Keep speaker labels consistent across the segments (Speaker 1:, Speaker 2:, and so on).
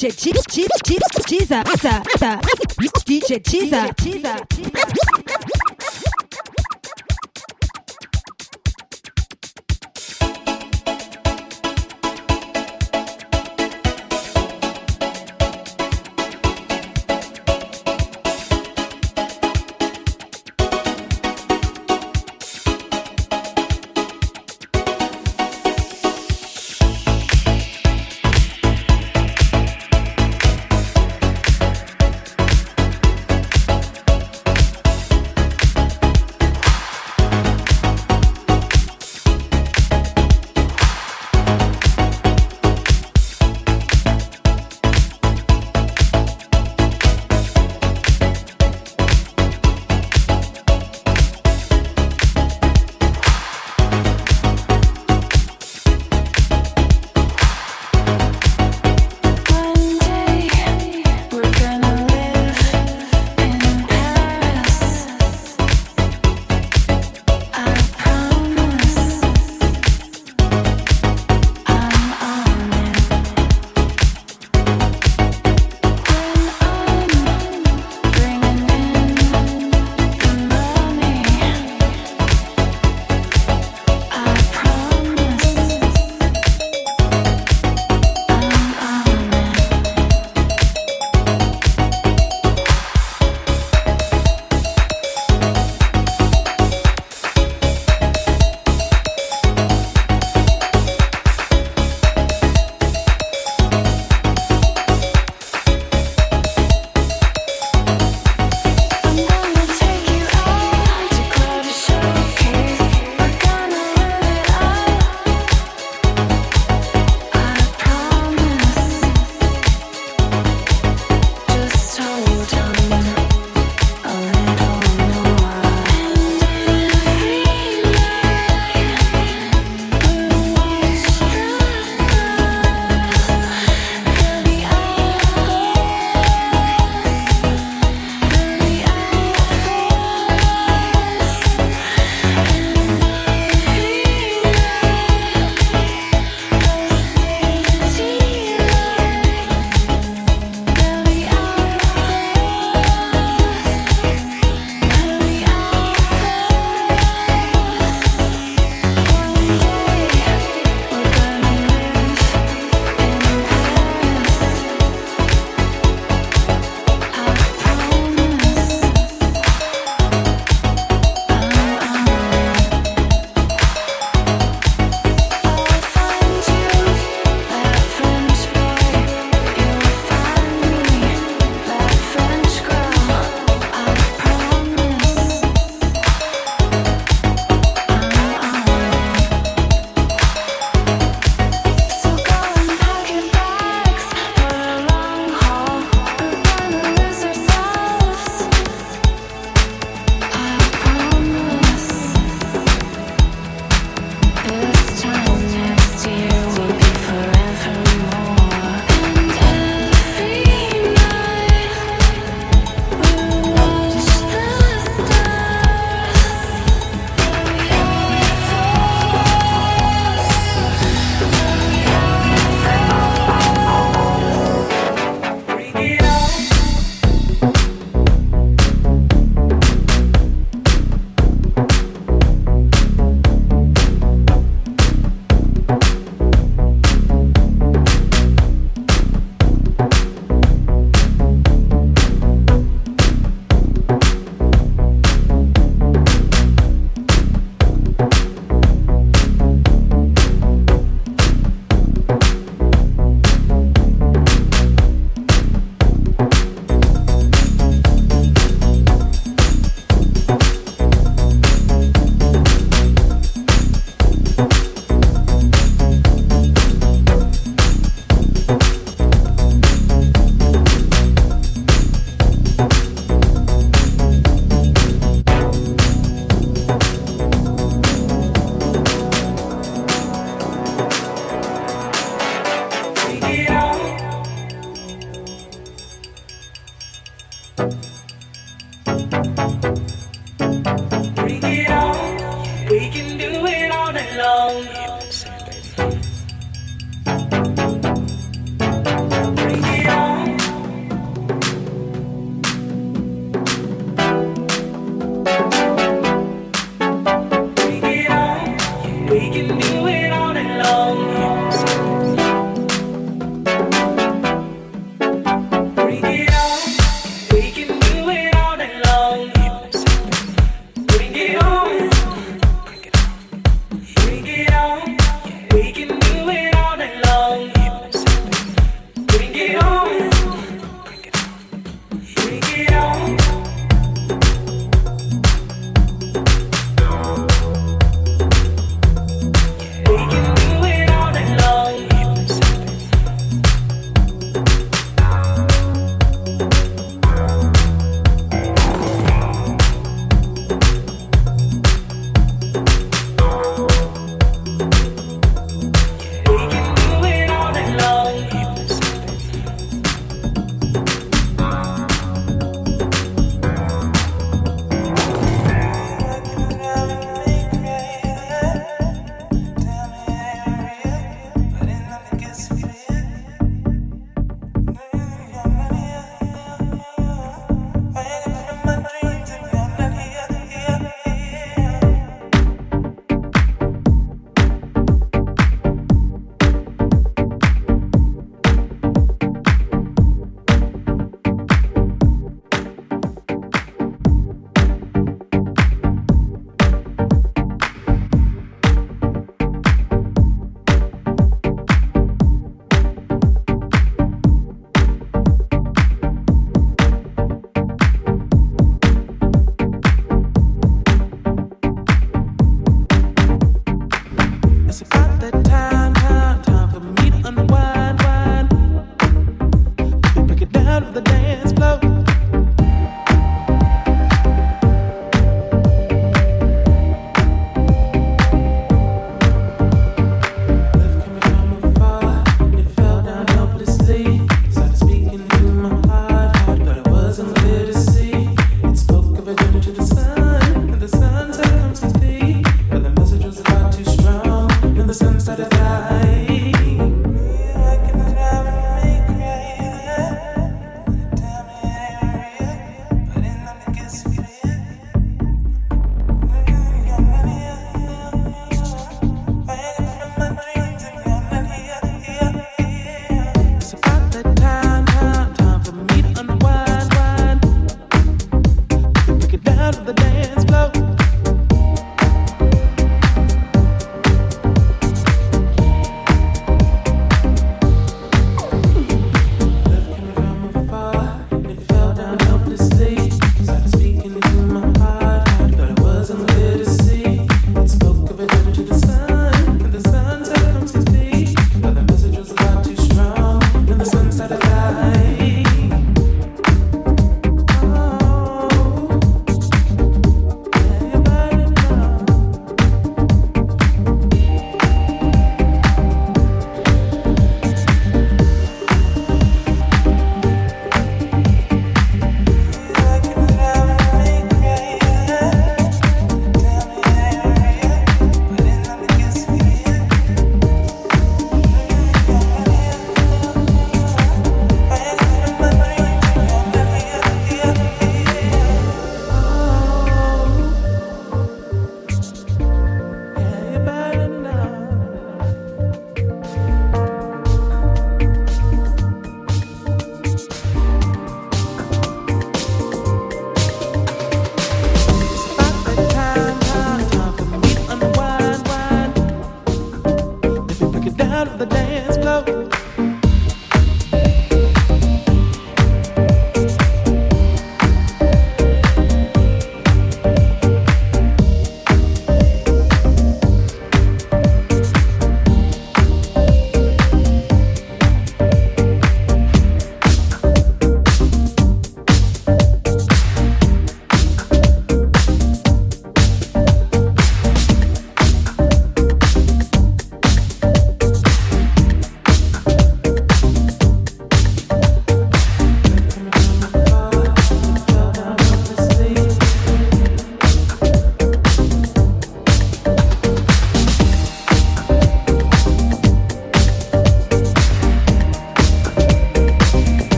Speaker 1: DJ Teaser, Teaser, Teaser, DJ Teaser, Teaser.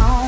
Speaker 2: I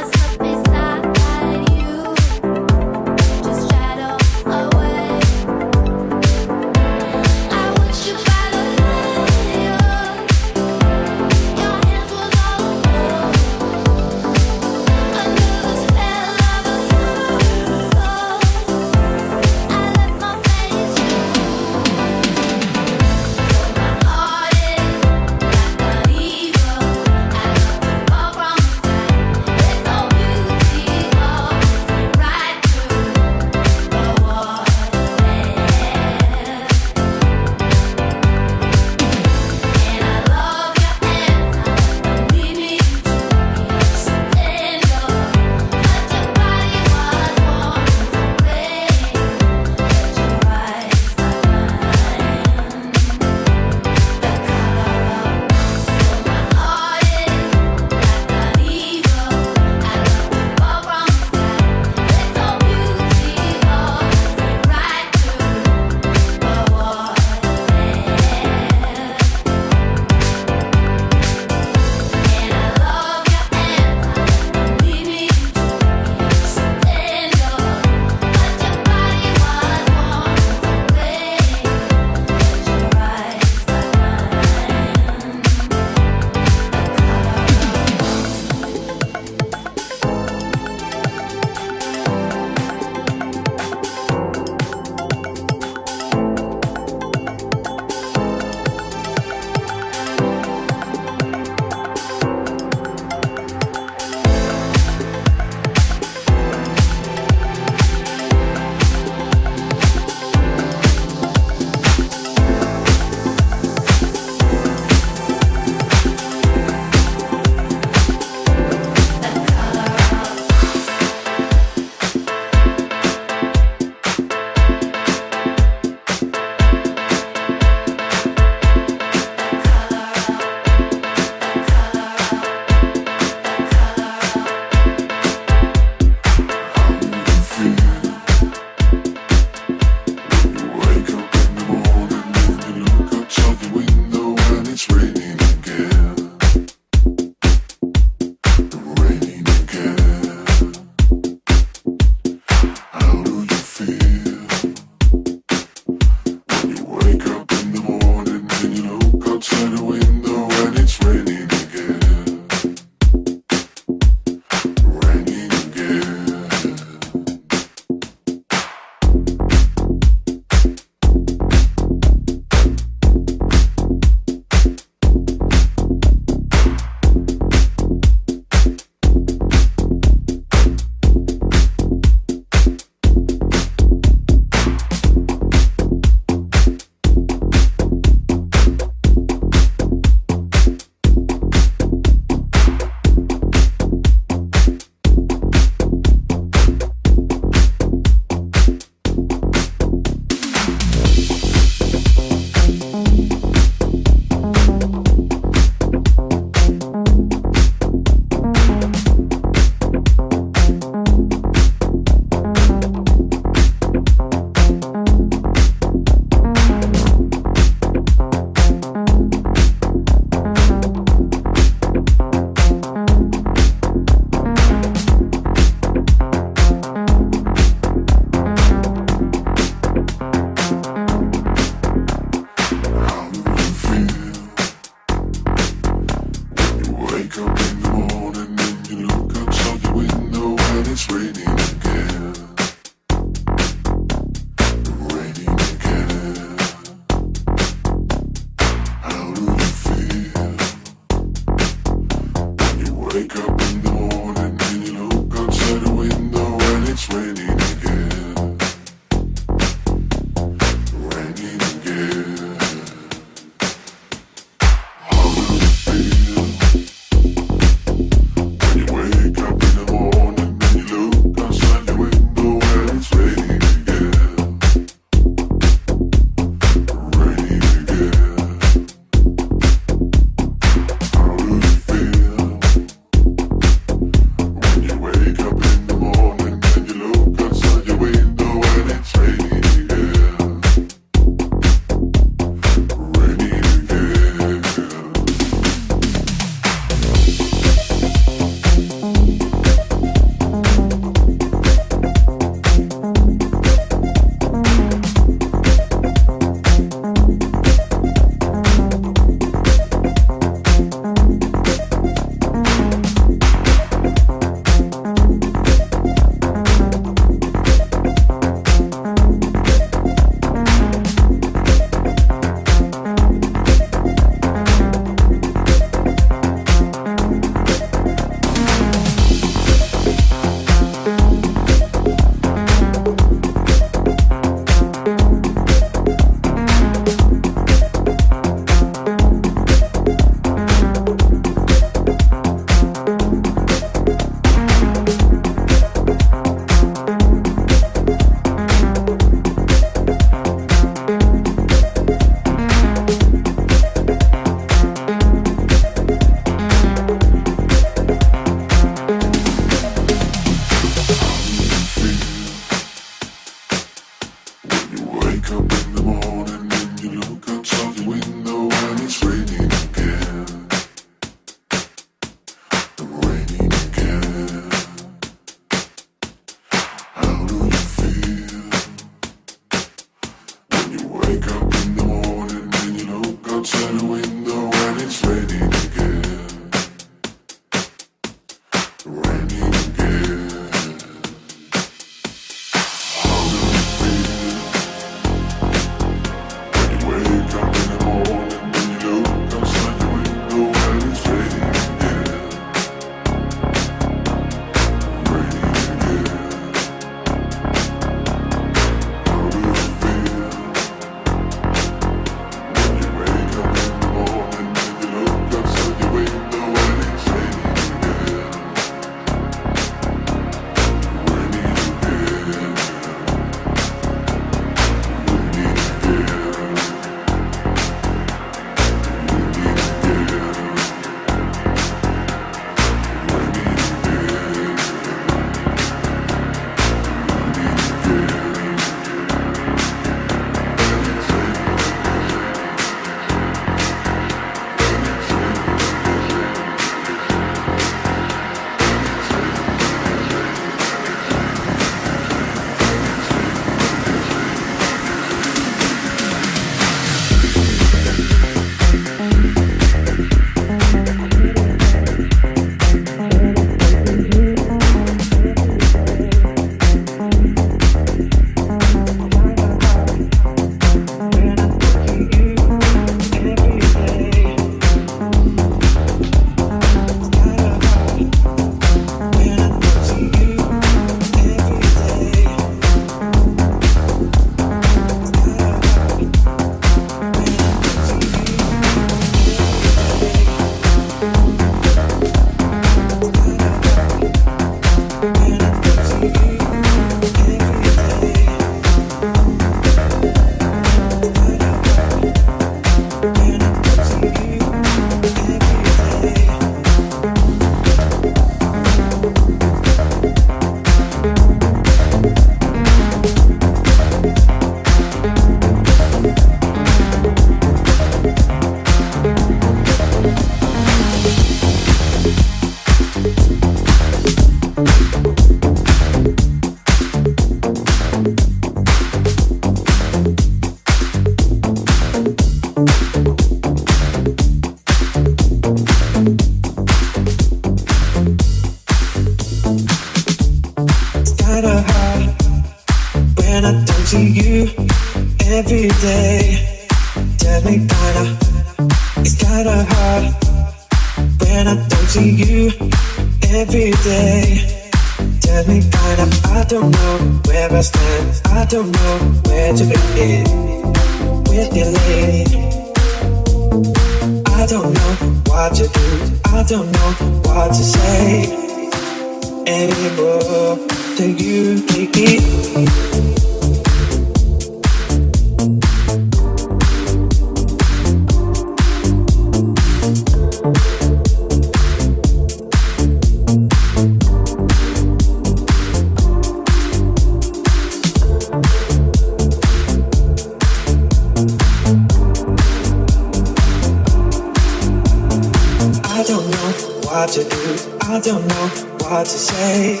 Speaker 3: I don't know what to say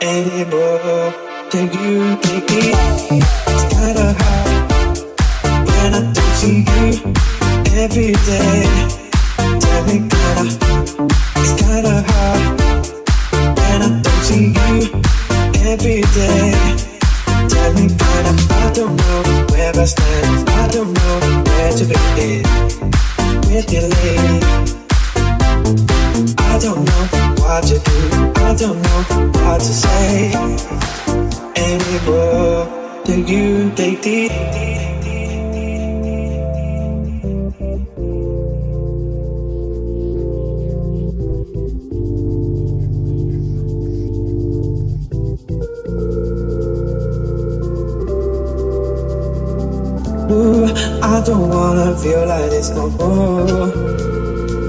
Speaker 3: anymore. Can you take it? It's kinda hard when I don't see you every day. Tell me kinda, it's kinda hard when I don't see you every day. Tell me kinda, I don't know where I stand. I don't know where to begin with your lady. I don't know what to do. I don't know what to say anymore. Do you take it? Ooh, I don't wanna feel like this no more.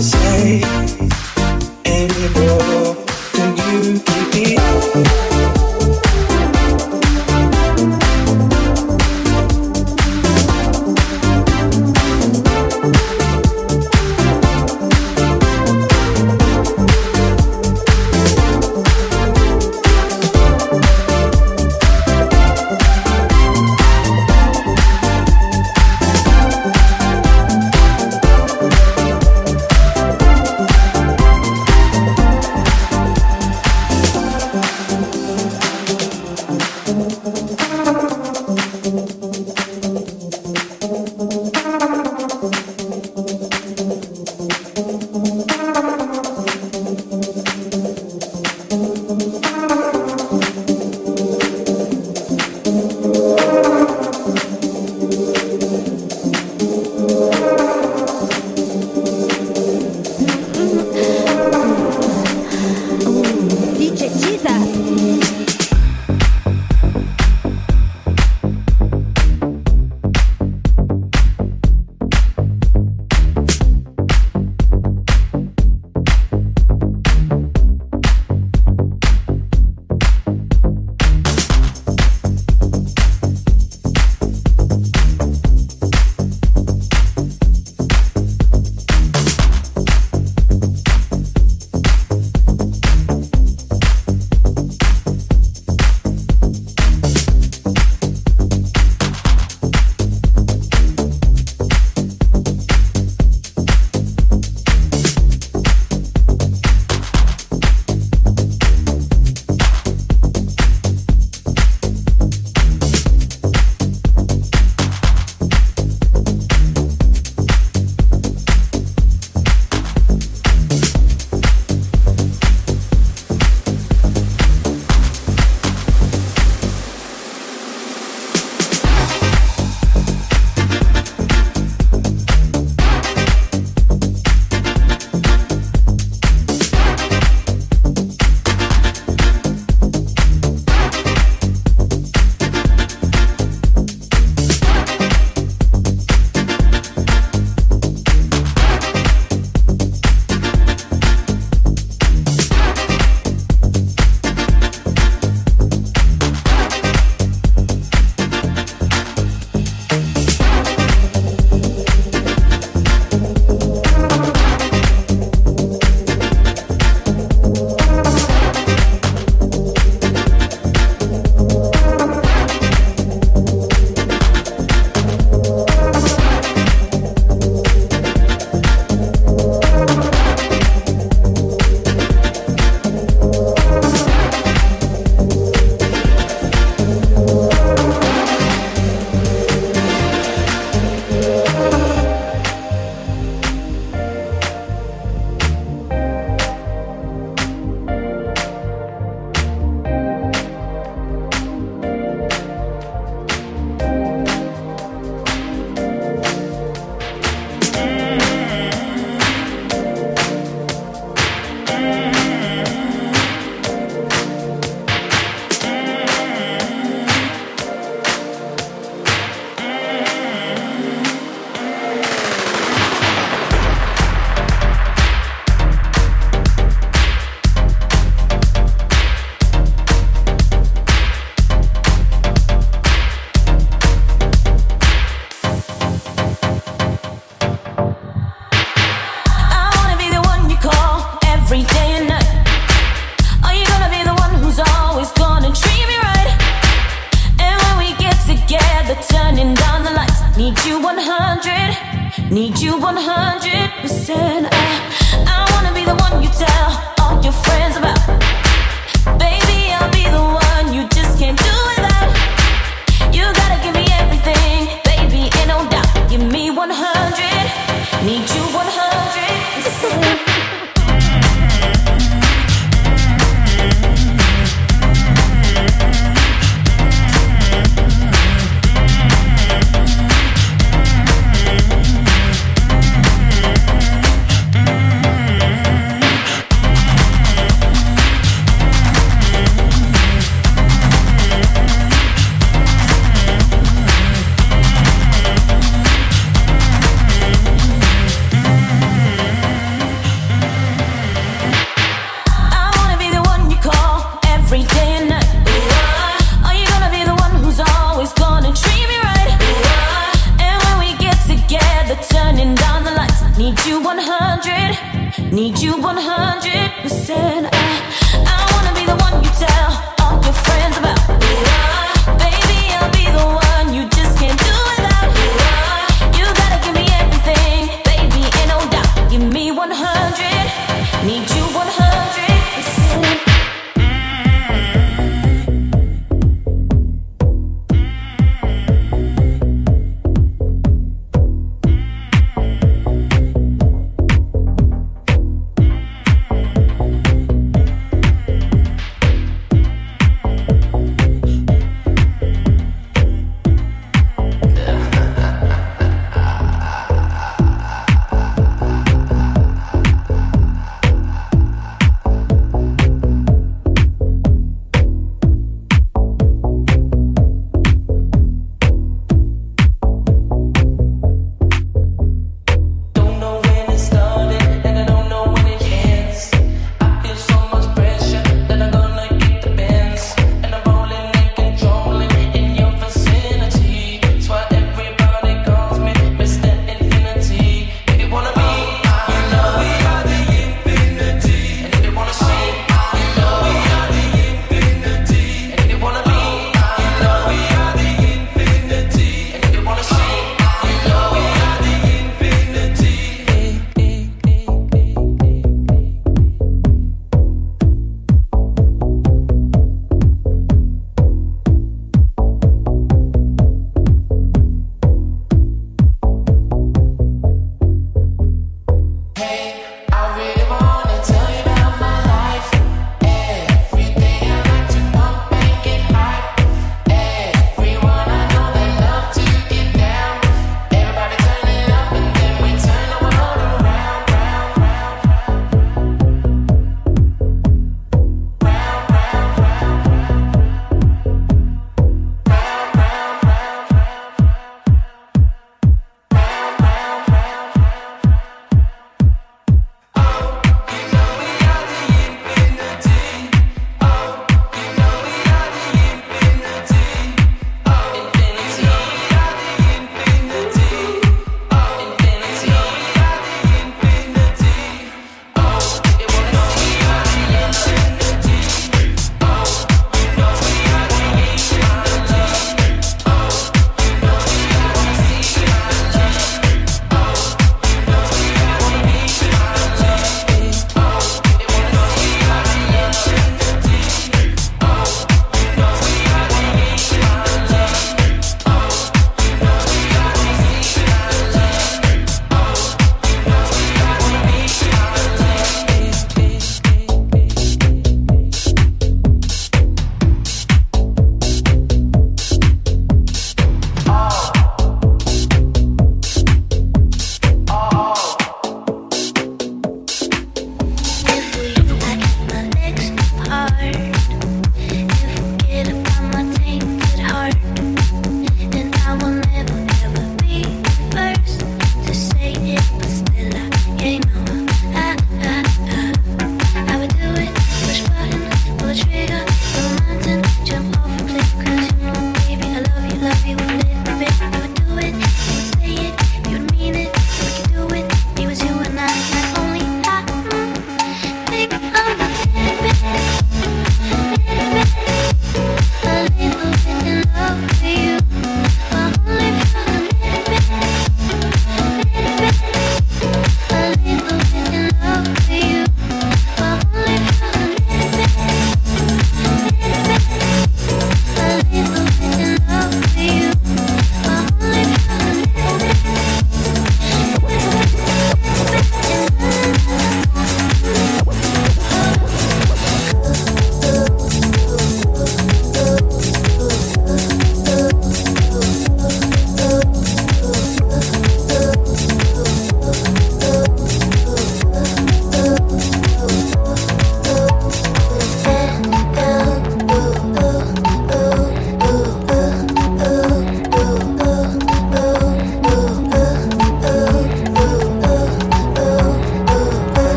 Speaker 3: To say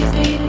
Speaker 3: Take me